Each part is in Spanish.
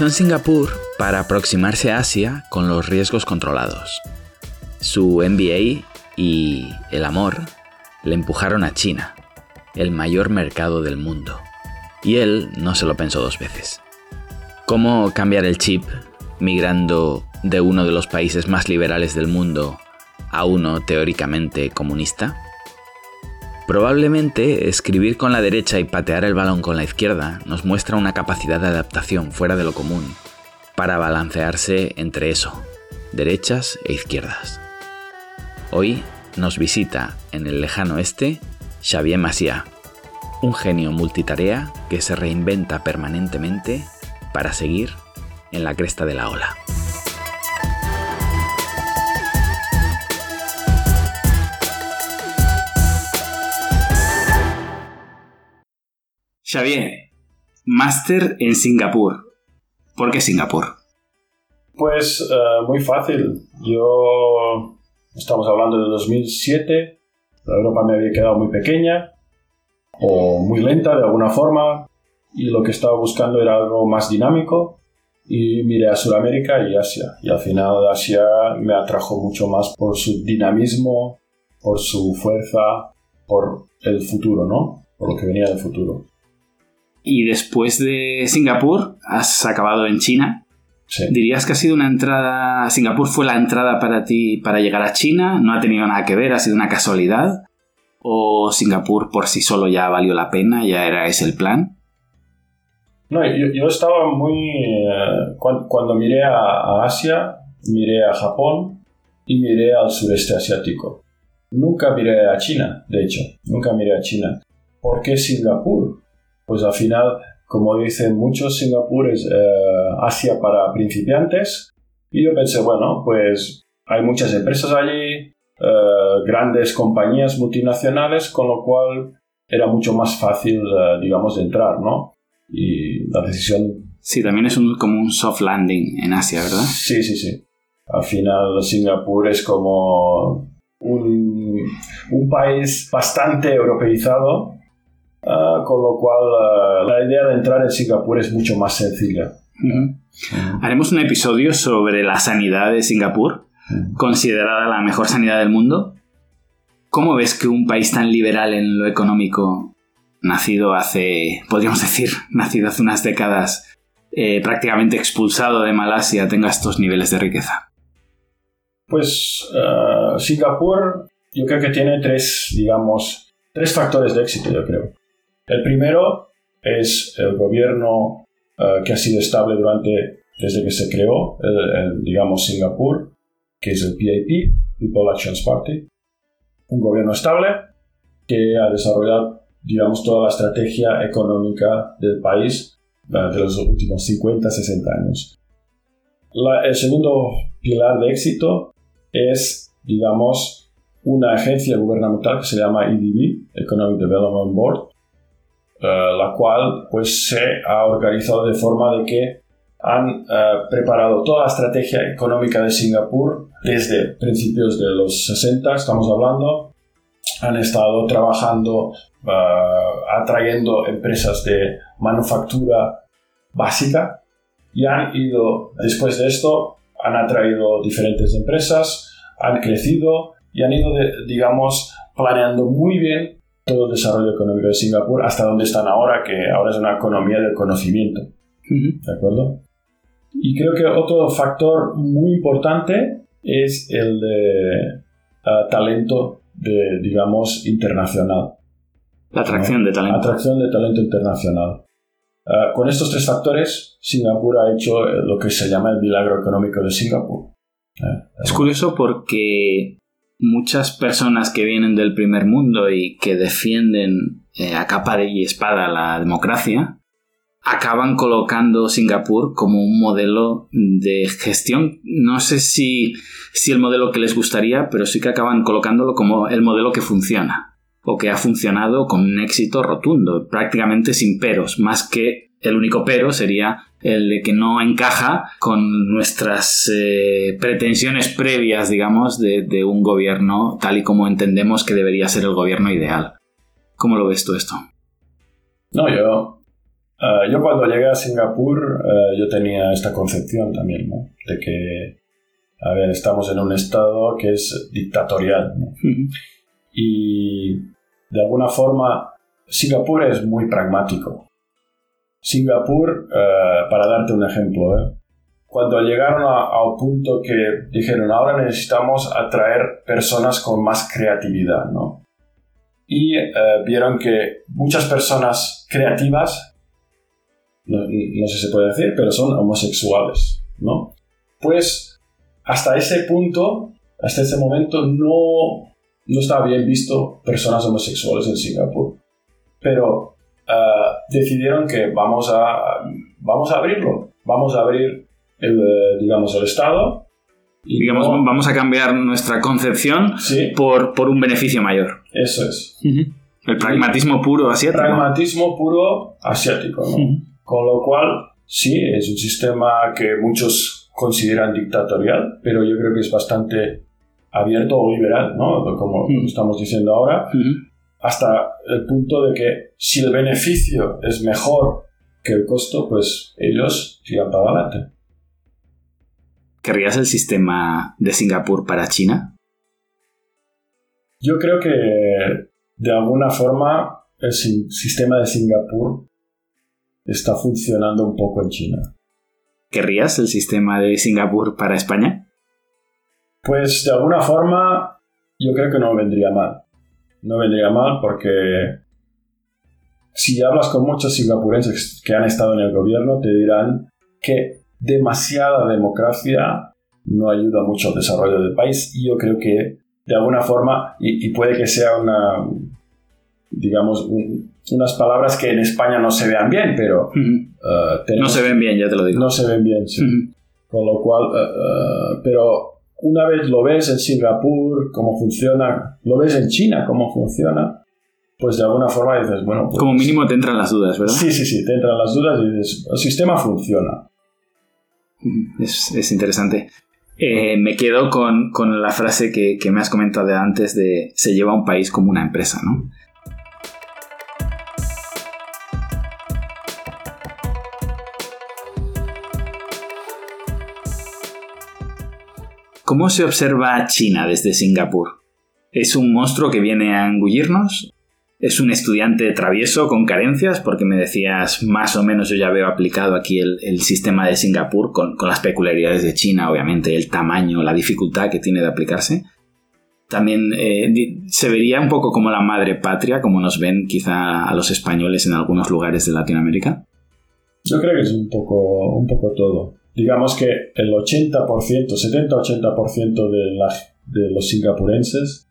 En Singapur para aproximarse a Asia con los riesgos controlados. Su MBA y el amor le empujaron a China, el mayor mercado del mundo, y él no se lo pensó dos veces. ¿Cómo cambiar el chip migrando de uno de los países más liberales del mundo a uno teóricamente comunista? Probablemente escribir con la derecha y patear el balón con la izquierda nos muestra una capacidad de adaptación fuera de lo común para balancearse entre eso, derechas e izquierdas. Hoy nos visita en el lejano este Xavier Masia, un genio multitarea que se reinventa permanentemente para seguir en la cresta de la ola. Xavier, máster en Singapur. ¿Por qué Singapur? Pues eh, muy fácil. Yo estamos hablando de 2007. La Europa me había quedado muy pequeña o muy lenta de alguna forma y lo que estaba buscando era algo más dinámico y miré a Sudamérica y Asia y al final Asia me atrajo mucho más por su dinamismo, por su fuerza, por el futuro, ¿no? Por lo que venía del futuro. Y después de Singapur, has acabado en China. ¿Dirías que ha sido una entrada, Singapur fue la entrada para ti para llegar a China? ¿No ha tenido nada que ver? ¿Ha sido una casualidad? ¿O Singapur por sí solo ya valió la pena? ¿Ya era ese el plan? No, yo, estaba muy... Eh, cuando, miré a, Asia, miré a Japón y miré al sureste asiático. Nunca miré a China, de hecho, nunca miré a China. ¿Por qué Singapur? Pues al final, como dicen muchos, Singapur es eh, Asia para principiantes. Y yo pensé, bueno, pues hay muchas empresas allí, eh, grandes compañías multinacionales, con lo cual era mucho más fácil, eh, digamos, de entrar, ¿no? Y la decisión... Sí, también es un, como un soft landing en Asia, ¿verdad? Sí, sí, sí. Al final Singapur es como un, un país bastante europeizado, Ah, con lo cual ah, la idea de entrar en Singapur es mucho más sencilla. Haremos un episodio sobre la sanidad de Singapur, considerada la mejor sanidad del mundo. ¿Cómo ves que un país tan liberal en lo económico, nacido hace, podríamos decir, nacido hace unas décadas, eh, prácticamente expulsado de Malasia, tenga estos niveles de riqueza? Pues ah, Singapur yo creo que tiene tres, digamos, tres factores de éxito, yo creo. El primero es el gobierno eh, que ha sido estable durante, desde que se creó, digamos, Singapur, que es el PAP, People Actions Party. Un gobierno estable que ha desarrollado, digamos, toda la estrategia económica del país durante los últimos 50, 60 años. el segundo pilar de éxito es, digamos, una agencia gubernamental que se llama EDB, Economic Development Board, eh, la cual pues se ha organizado de forma de que han eh, preparado toda la estrategia económica de Singapur desde principios de los 60, estamos hablando, han estado trabajando, eh, atrayendo empresas de manufactura básica y han ido, después de esto, han atraído diferentes empresas, han crecido y han ido, digamos, planeando muy bien todo el desarrollo económico de Singapur hasta donde están ahora, que ahora es una economía del conocimiento. ¿De acuerdo? Y creo que otro factor muy importante es el de ah, talento, de, digamos, internacional. La atracción de talento. Atracción de talento internacional. Ah, con estos tres factores, Singapur ha hecho lo que se llama el milagro económico de Singapur. ¿Eh? Es curioso porque muchas personas que vienen del primer mundo y que defienden eh, a capa y espada la democracia, acaban colocando Singapur como un modelo de gestión. No sé si, si el modelo que les gustaría, pero sí que acaban colocándolo como el modelo que funciona o que ha funcionado con un éxito rotundo, prácticamente sin peros, más que el único pero sería el de que no encaja con nuestras eh, pretensiones previas, digamos, de, un gobierno tal y como entendemos que debería ser el gobierno ideal. ¿Cómo lo ves tú esto? No, yo Ah, yo cuando llegué a Singapur, ah, yo tenía esta concepción también, ¿no? De que, a ver, estamos en un estado que es dictatorial, ¿no? Y de alguna forma, Singapur es muy pragmático. Singapur, ah, para darte un ejemplo, ¿eh? cuando llegaron a, un punto que dijeron, ahora necesitamos atraer personas con más creatividad, ¿no? Y vieron que muchas personas creativas no, sé si se puede decir, pero son homosexuales, ¿no? Pues hasta ese punto, hasta ese momento, no, no estaba bien visto personas homosexuales en Singapur. Pero ah, decidieron que vamos a, vamos a abrirlo, vamos a abrir el, digamos, el Estado. Y digamos, vamos a cambiar nuestra concepción por, por, un beneficio mayor. Eso es. El pragmatismo puro asiático. Pragmatismo puro asiático, ¿no? Con lo cual, sí, es un sistema que muchos consideran dictatorial, pero yo creo que es bastante abierto o liberal, ¿no? Como estamos diciendo ahora, hasta el punto de que si el beneficio es mejor que el costo, pues ellos tiran para adelante. ¿Querrías el sistema de Singapur para China? Yo creo que de alguna forma el sistema de Singapur está funcionando un poco en China. ¿Querrías el sistema de Singapur para España? Pues de alguna forma yo creo que no vendría mal. No vendría mal porque si hablas con muchos singapurenses que han estado en el gobierno te dirán que demasiada democracia no ayuda mucho al desarrollo del país y yo creo que de alguna forma, y, y puede que sea una, digamos, unas palabras que en España no se vean bien, pero... Uh, no se ven bien, ya te lo digo. No se ven bien, sí. Con lo cual, uh, uh, pero una vez lo ves en Singapur, cómo funciona, lo ves en China, cómo funciona, pues de alguna forma dices, bueno... Pues, Como mínimo te entran las dudas, ¿verdad? Sí, sí, sí, te entran las dudas y dices, el sistema funciona. Es, es interesante. Eh, me quedo con, con la frase que, que, me has comentado antes de se lleva un país como una empresa, ¿no? ¿Cómo se observa China desde Singapur? ¿Es un monstruo que viene a engullirnos? ¿Es un estudiante travieso con carencias? Porque me decías, más o menos yo ya veo aplicado aquí el, sistema de Singapur con, las peculiaridades de China, obviamente, el tamaño, la dificultad que tiene de aplicarse. También eh, se vería un poco como la madre patria, como nos ven quizá a los españoles en algunos lugares de Latinoamérica. Yo creo que es un poco, un poco todo digamos que el 80%, 70-80% de, de los singapurenses,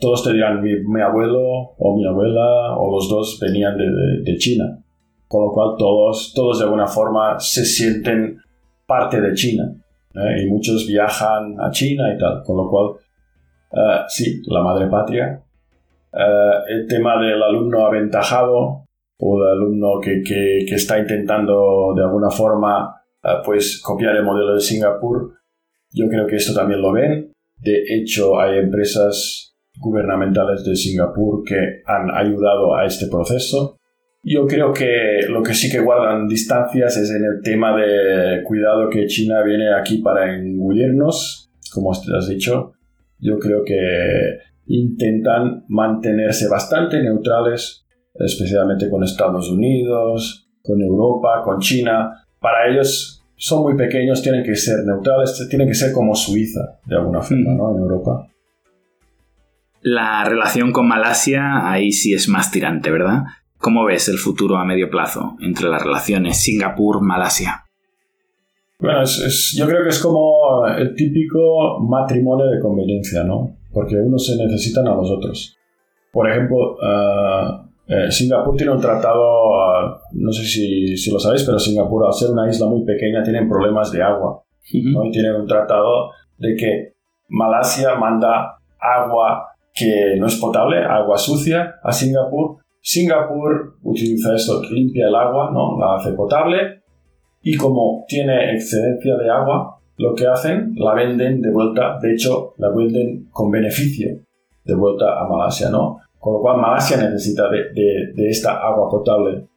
todos te dirán mi, abuelo o mi abuela o los dos venían de, China. Con lo cual todos, todos de alguna forma se sienten parte de China. ¿eh? Y muchos viajan a China y tal. Con lo cual, eh, sí, la madre patria. Eh, el tema del alumno aventajado o del alumno que, que está intentando de alguna forma pues copiar el modelo de Singapur. Yo creo que esto también lo ven. De hecho, hay empresas gubernamentales de Singapur que han ayudado a este proceso. Yo creo que lo que sí que guardan distancias es en el tema de cuidado que China viene aquí para engullirnos, como has dicho. Yo creo que intentan mantenerse bastante neutrales, especialmente con Estados Unidos, con Europa, con China, para ellos son muy pequeños, tienen que ser neutrales, tienen que ser como Suiza, de alguna forma, ¿no? En Europa. La relación con Malasia ahí sí es más tirante, ¿verdad? ¿Cómo ves el futuro a medio plazo entre las relaciones Singapur-Malasia? Bueno, yo creo que es como el típico matrimonio de conveniencia, ¿no? Porque unos se necesitan a los otros. Por ejemplo, uh, eh, Singapur tiene un tratado, ah, no sé si, lo sabéis, pero Singapur, al ser una isla muy pequeña, tiene problemas de agua. Y tiene un tratado de que Malasia manda agua que no es potable, agua sucia, a Singapur. Singapur utiliza esto, limpia el agua, ¿no? la hace potable. Y como tiene excedencia de agua, lo que hacen, la venden de vuelta, de hecho, la venden con beneficio de vuelta a Malasia, ¿no? Con lo cual Malasia necesita de, esta agua potable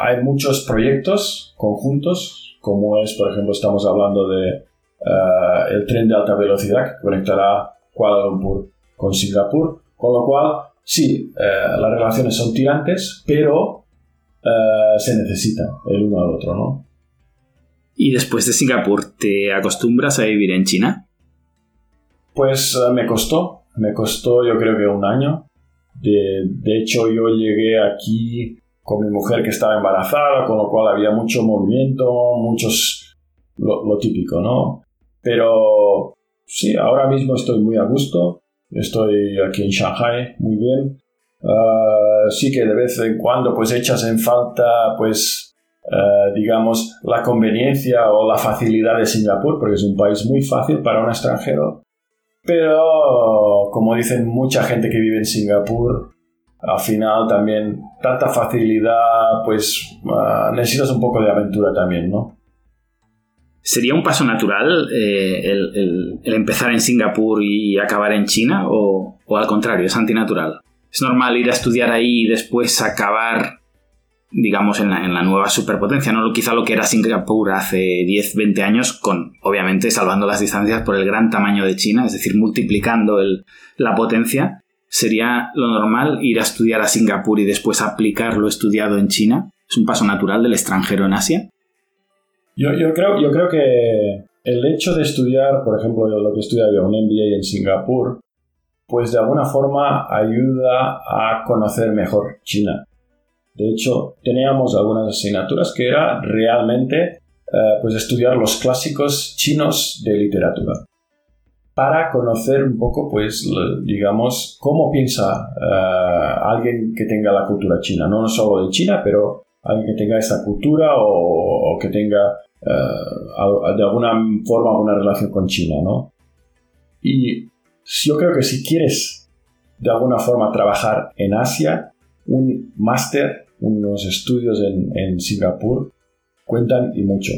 hay, muchos proyectos conjuntos, como es, por ejemplo, estamos hablando de eh, el tren de alta velocidad que conectará Kuala Lumpur con Singapur, con lo cual, sí, eh, las relaciones son tirantes, pero eh, se necesitan el uno al otro, ¿no? ¿Y después de Singapur, te acostumbras a vivir en China? Pues me costó, me costó yo creo que un año. De, de hecho, yo llegué aquí con mi mujer que estaba embarazada, con lo cual había mucho movimiento, muchos, lo, típico, ¿no? Pero sí, ahora mismo estoy muy a gusto, estoy aquí en Shanghai muy bien. Ah, sí que de vez en cuando pues echas en falta pues ah, digamos la conveniencia o la facilidad de Singapur porque es un país muy fácil para un extranjero pero como dicen mucha gente que vive en Singapur al final también tanta facilidad, pues ah, necesitas un poco de aventura también, ¿no? ¿Sería un paso natural eh, el, empezar en Singapur y acabar en China? O, al contrario, es antinatural? ¿Es normal ir a estudiar ahí y después acabar, digamos, en la, nueva superpotencia? ¿no? Quizá lo que era Singapur hace 10, 20 años, con obviamente salvando las distancias por el gran tamaño de China, es decir, multiplicando la potencia ¿Sería lo normal ir a estudiar a Singapur y después aplicar lo estudiado en China? ¿Es un paso natural del extranjero en Asia? Yo, creo, yo creo que el hecho de estudiar, por ejemplo, lo que estudia un MBA en Singapur, pues de alguna forma ayuda a conocer mejor China. De hecho, teníamos algunas asignaturas que era realmente eh, pues estudiar los clásicos chinos de literatura para conocer un poco, pues, digamos, cómo piensa eh, alguien que tenga la cultura china, no solo de China, pero alguien que tenga esa cultura o, que tenga eh, de alguna forma una relación con China, ¿no? Y yo creo que si quieres de alguna forma trabajar en Asia, un máster, unos estudios en, en Singapur cuentan y mucho.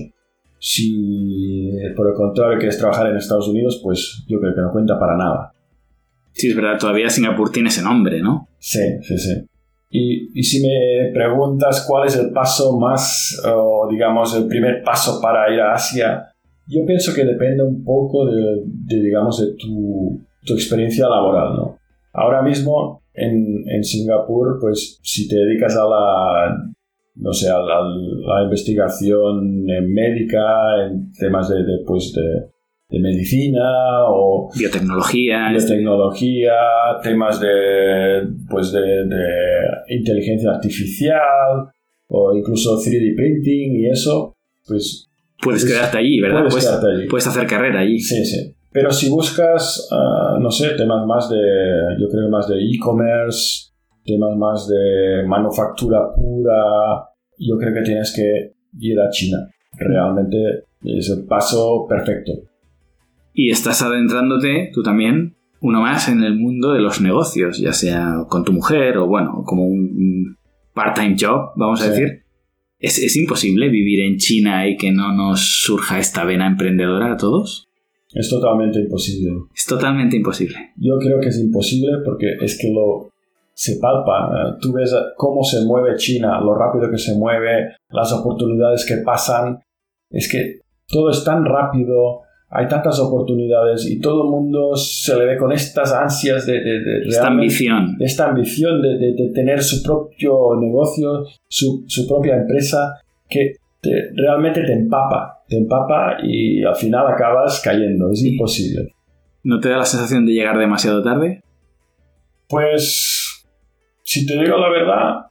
Si por el contrario quieres trabajar en Estados Unidos, pues yo creo que no cuenta para nada. Sí, es verdad, todavía Singapur tiene ese nombre, ¿no? Sí, sí, sí. Y, y si me preguntas cuál es el paso más, o digamos, el primer paso para ir a Asia, yo pienso que depende un poco de, de digamos, de tu, tu, experiencia laboral, ¿no? Ahora mismo en, en Singapur, pues si te dedicas a la no sé, la, la investigación médica, en temas de, de, pues de, medicina o biotecnología, biotecnología, temas de, pues de, inteligencia artificial o incluso 3D printing y eso, pues... Puedes pues, quedarte allí, ¿verdad? Puedes, quedarte allí. puedes hacer carrera allí. Sí, sí. Pero si buscas, ah, no sé, temas más de, yo creo más de e-commerce, temas más de manufactura pura, yo creo que tienes que ir a China. Realmente es el paso perfecto. Y estás adentrándote tú también, uno más, en el mundo de los negocios, ya sea con tu mujer o bueno, como un part-time job, vamos a decir. ¿Es, ¿Es, imposible vivir en China y que no nos surja esta vena emprendedora a todos? Es totalmente imposible. Es totalmente imposible. Yo creo que es imposible porque es que lo, se palpa. Tú ves cómo se mueve China, lo rápido que se mueve, las oportunidades que pasan. Es que todo es tan rápido, hay tantas oportunidades y todo el mundo se le ve con estas ansias de... esta ambición. Esta ambición de, tener su propio negocio, su, propia empresa, que realmente te empapa, te empapa y al final acabas cayendo, es imposible. ¿No te da la sensación de llegar demasiado tarde? Pues si te digo la verdad,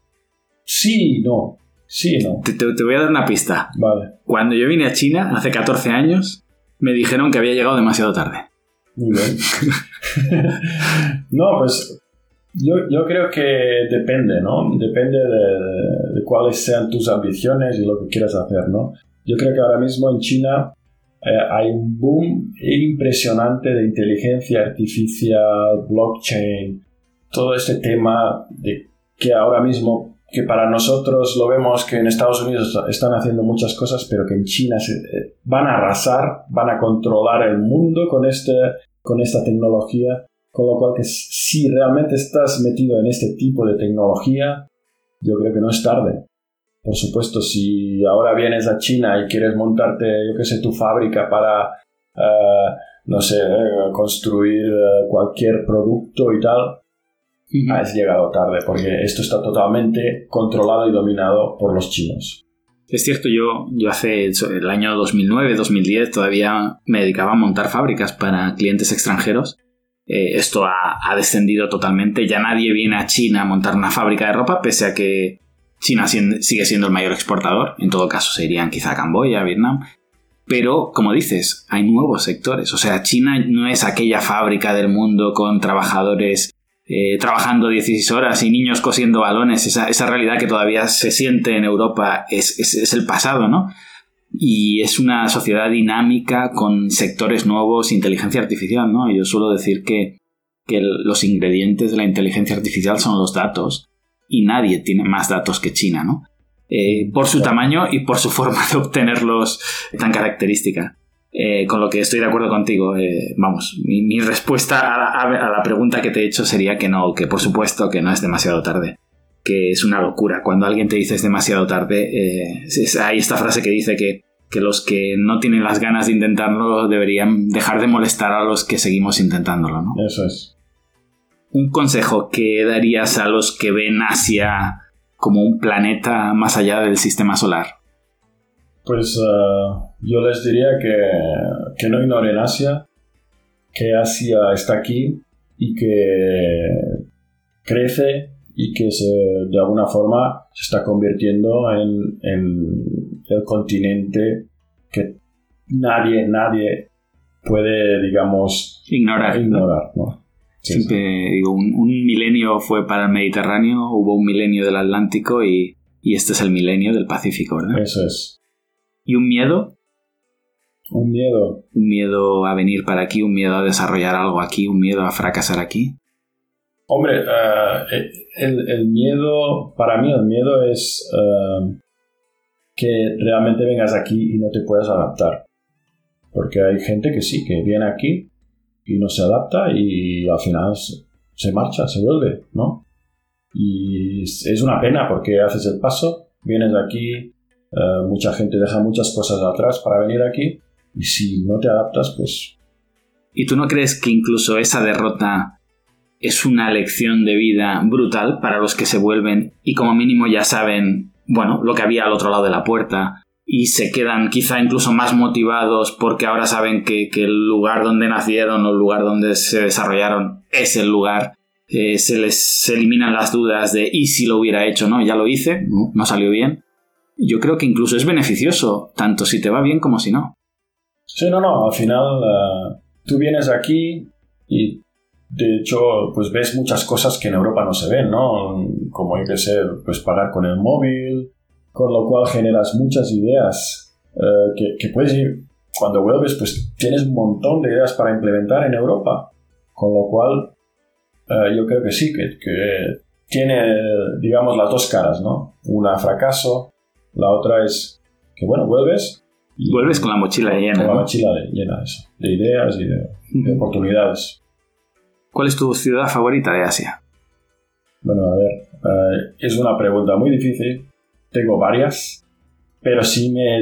sí no. Sí no. Te, voy a dar una pista. Vale. Cuando yo vine a China, hace 14 años, me dijeron que había llegado demasiado tarde. Muy bien. no, pues yo, creo que depende, ¿no? Depende de, cuáles sean tus ambiciones y lo que quieras hacer, ¿no? Yo creo que ahora mismo en China eh, hay un boom impresionante de inteligencia artificial, blockchain, todo este tema de que ahora mismo, que para nosotros lo vemos que en Estados Unidos están haciendo muchas cosas, pero que en China se, eh, van a arrasar, van a controlar el mundo con, este, con esta tecnología, con lo cual que si realmente estás metido en este tipo de tecnología, yo creo que no es tarde. por supuesto, si ahora vienes a China y quieres montarte, yo qué sé, tu fábrica para, eh, no sé, eh, construir eh, cualquier producto y tal, has llegado tarde, porque esto está totalmente controlado y dominado por los chinos. Es cierto, yo, yo hace el año 2009, 2010 todavía me dedicaba a montar fábricas para clientes extranjeros. Esto ha, descendido totalmente. Ya nadie viene a China a montar una fábrica de ropa, pese a que China sigue siendo el mayor exportador, en todo caso se irían quizá Camboya, Vietnam. Pero, como dices, hay nuevos sectores. O sea, China no es aquella fábrica del mundo con trabajadores eh, trabajando 16 horas y niños cosiendo balones. Esa, realidad que todavía se siente en Europa es, el pasado, ¿no? Y es una sociedad dinámica con sectores nuevos, inteligencia artificial, ¿no? Yo suelo decir que, que los ingredientes de la inteligencia artificial son los datos y nadie tiene más datos que China, ¿no? Eh, por su tamaño y por su forma de obtenerlos tan característica. Eh, con lo que estoy de acuerdo contigo. Eh, vamos, mi, respuesta a la, pregunta que te he hecho sería que no, que por supuesto que no es demasiado tarde. Que es una locura. Cuando alguien te dice es demasiado tarde, hay esta frase que dice que, que los que no tienen las ganas de intentarlo deberían dejar de molestar a los que seguimos intentándolo, ¿no? Eso es un consejo que darías a los que ven Asia como un planeta más allá del sistema solar? Pues eh, yo les diría que, que, no ignoren Asia, que Asia está aquí y que crece y que se, de alguna forma se está convirtiendo en, en el continente que nadie, nadie puede, digamos, ignorar. ignorar ¿no? Siempre digo, un, milenio fue para el Mediterráneo, hubo un milenio del Atlántico y, este es el milenio del Pacífico, ¿verdad? Eso es. ¿Y un miedo? Un miedo. Un miedo a venir para aquí, un miedo a desarrollar algo aquí, un miedo a fracasar aquí. Hombre, eh, el, miedo, para mí el miedo es eh, que realmente vengas aquí y no te puedas adaptar. Porque hay gente que sí, que viene aquí y no se adapta y al final se marcha, se vuelve, ¿no? Y es una pena porque haces el paso, vienes aquí, eh, mucha gente deja muchas cosas atrás para venir aquí y si no te adaptas, pues... ¿Y tú no crees que incluso esa derrota es una lección de vida brutal para los que se vuelven y como mínimo ya saben, bueno, lo que había al otro lado de la puerta, y se quedan quizá incluso más motivados porque ahora saben que, el lugar donde nacieron o el lugar donde se desarrollaron es el lugar. Eh, se les eliminan las dudas de y si lo hubiera hecho, ¿no? Ya lo hice, no, salió bien. Yo creo que incluso es beneficioso, tanto si te va bien como si no. Sí, no, no, al final eh, tú vienes aquí y de hecho pues ves muchas cosas que en Europa no se ven, ¿no? Como hay que ser, pues pagar con el móvil, con lo cual generas muchas ideas eh, que, puedes ir, cuando vuelves, pues tienes un montón de ideas para implementar en Europa, con lo cual eh, yo creo que sí, que, tiene, digamos, las dos caras, ¿no? Una fracaso, la otra es que, bueno, vuelves. Y vuelves con la mochila llena. Con la mochila llena de eso, de ideas y de, oportunidades. ¿Cuál es tu ciudad favorita de Asia? Bueno, a ver, eh, es una pregunta muy difícil tengo varias, pero si me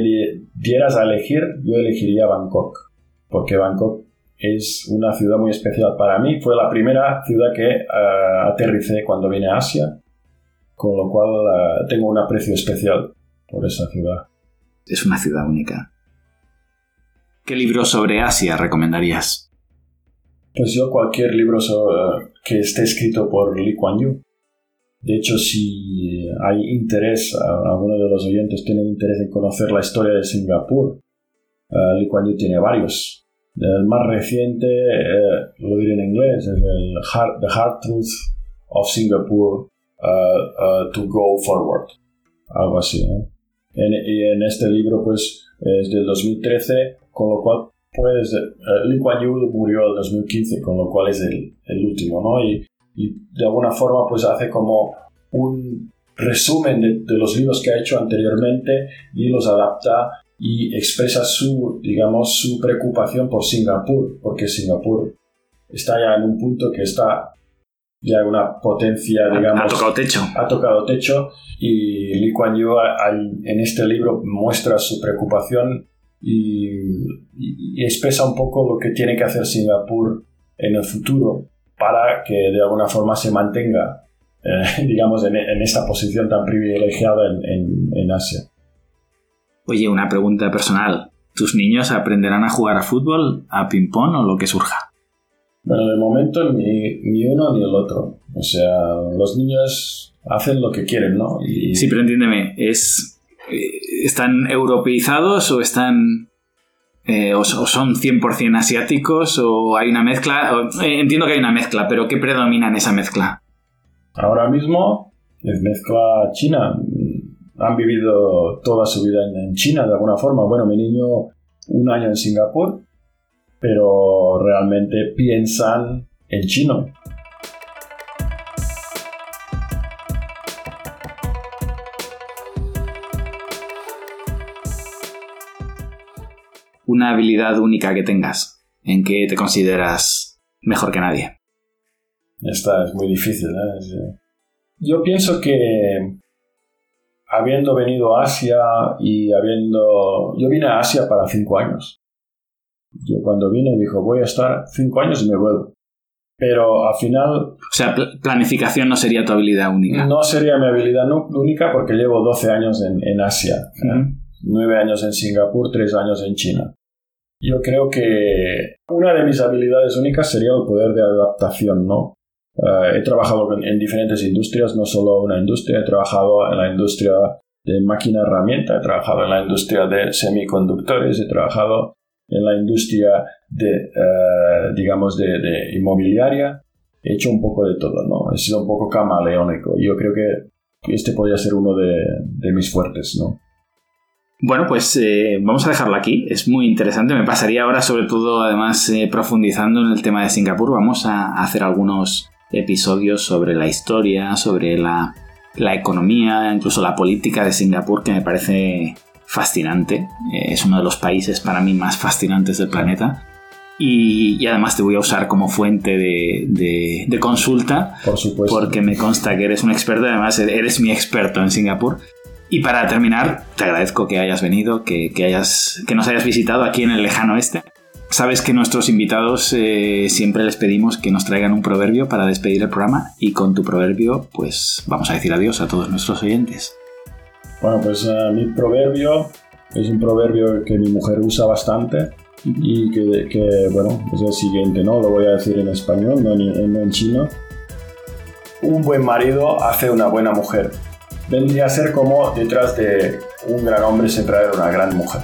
dieras a elegir, yo elegiría Bangkok, porque Bangkok es una ciudad muy especial para mí. Fue la primera ciudad que eh, aterricé cuando vine a Asia, con lo cual eh, tengo un aprecio especial por esa ciudad. Es una ciudad única. ¿Qué libro sobre Asia recomendarías? Pues yo cualquier libro que esté escrito por Lee Kuan Yew. De hecho, si hay interés, algunos de los oyentes tienen interés en conocer la historia de Singapur, uh, Lee Kuan Yew tiene varios. El más reciente, eh, lo diré en inglés, es el The Hard Truth of Singapore uh, to Go Forward. Algo así. y en este libro, pues, es del 2013, con lo cual puedes... Lee Kuan Yew murió en el 2015, con lo cual es el, el último, ¿no? Y y de alguna forma pues hace como un resumen de, los libros que ha hecho anteriormente y los adapta y expresa su, digamos, su preocupación por Singapur, porque Singapur está ya en un punto que está ya una potencia, digamos... Ha tocado techo. Ha tocado techo y Lee Kuan Yew en este libro muestra su preocupación y, expresa un poco lo que tiene que hacer Singapur en el futuro para que de alguna forma se mantenga, eh, digamos, en, esta posición tan privilegiada en, en Asia. Oye, una pregunta personal. ¿Tus niños aprenderán a jugar a fútbol, a ping-pong o lo que surja? Bueno, de momento ni, ni, uno ni el otro. O sea, los niños hacen lo que quieren, ¿no? Y... Sí, pero entiéndeme, ¿es, ¿están europeizados o están... Eh, o, son 100% asiáticos o hay una mezcla? Eh, entiendo que hay una mezcla, pero ¿qué predomina en esa mezcla? Ahora mismo es mezcla china. Han vivido toda su vida en China de alguna forma. Bueno, mi niño un año en Singapur pero realmente piensan en chino. Una habilidad única que tengas, en que te consideras mejor que nadie. Esta es muy difícil. ¿eh? Yo pienso que habiendo venido a Asia y habiendo... Yo vine a Asia para cinco años. Yo cuando vine dijo, voy a estar cinco años y me vuelvo. Pero al final... O sea, planificación no sería tu habilidad única. No sería mi habilidad única porque llevo 12 años en, Asia. nueve 9 años en Singapur, 3 años en China. Yo creo que una de mis habilidades únicas sería el poder de adaptación, ¿no? Eh, he trabajado en, diferentes industrias, no solo una industria, he trabajado en la industria de máquina herramienta, he trabajado en la industria de semiconductores, he trabajado en la industria de, eh, digamos, de, inmobiliaria. He hecho un poco de todo, ¿no? He sido un poco camaleónico. Yo creo que este podría ser uno de, mis fuertes, ¿no? Bueno, pues eh, vamos a dejarlo aquí. Es muy interesante. Me pasaría ahora, sobre todo, además, eh, profundizando en el tema de Singapur. Vamos a hacer algunos episodios sobre la historia, sobre la, la economía, incluso la política de Singapur, que me parece fascinante. Eh, es uno de los países para mí más fascinantes del planeta. Y, además te voy a usar como fuente de, consulta. Por supuesto. Porque me consta que eres un experto, además eres mi experto en Singapur. Y para terminar, te agradezco que hayas venido, que, hayas, que nos hayas visitado aquí en el lejano este. Sabes que nuestros invitados eh, siempre les pedimos que nos traigan un proverbio para despedir el programa y con tu proverbio pues vamos a decir adiós a todos nuestros oyentes. Bueno, pues uh, mi proverbio es un proverbio que mi mujer usa bastante y que, que, bueno, es el siguiente, ¿no? Lo voy a decir en español, no en, en chino. Un buen marido hace una buena mujer. Vendría a ser como detrás de un gran hombre se trae una gran mujer.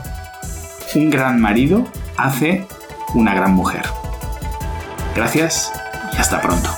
Un gran marido hace una gran mujer. Gracias y hasta pronto.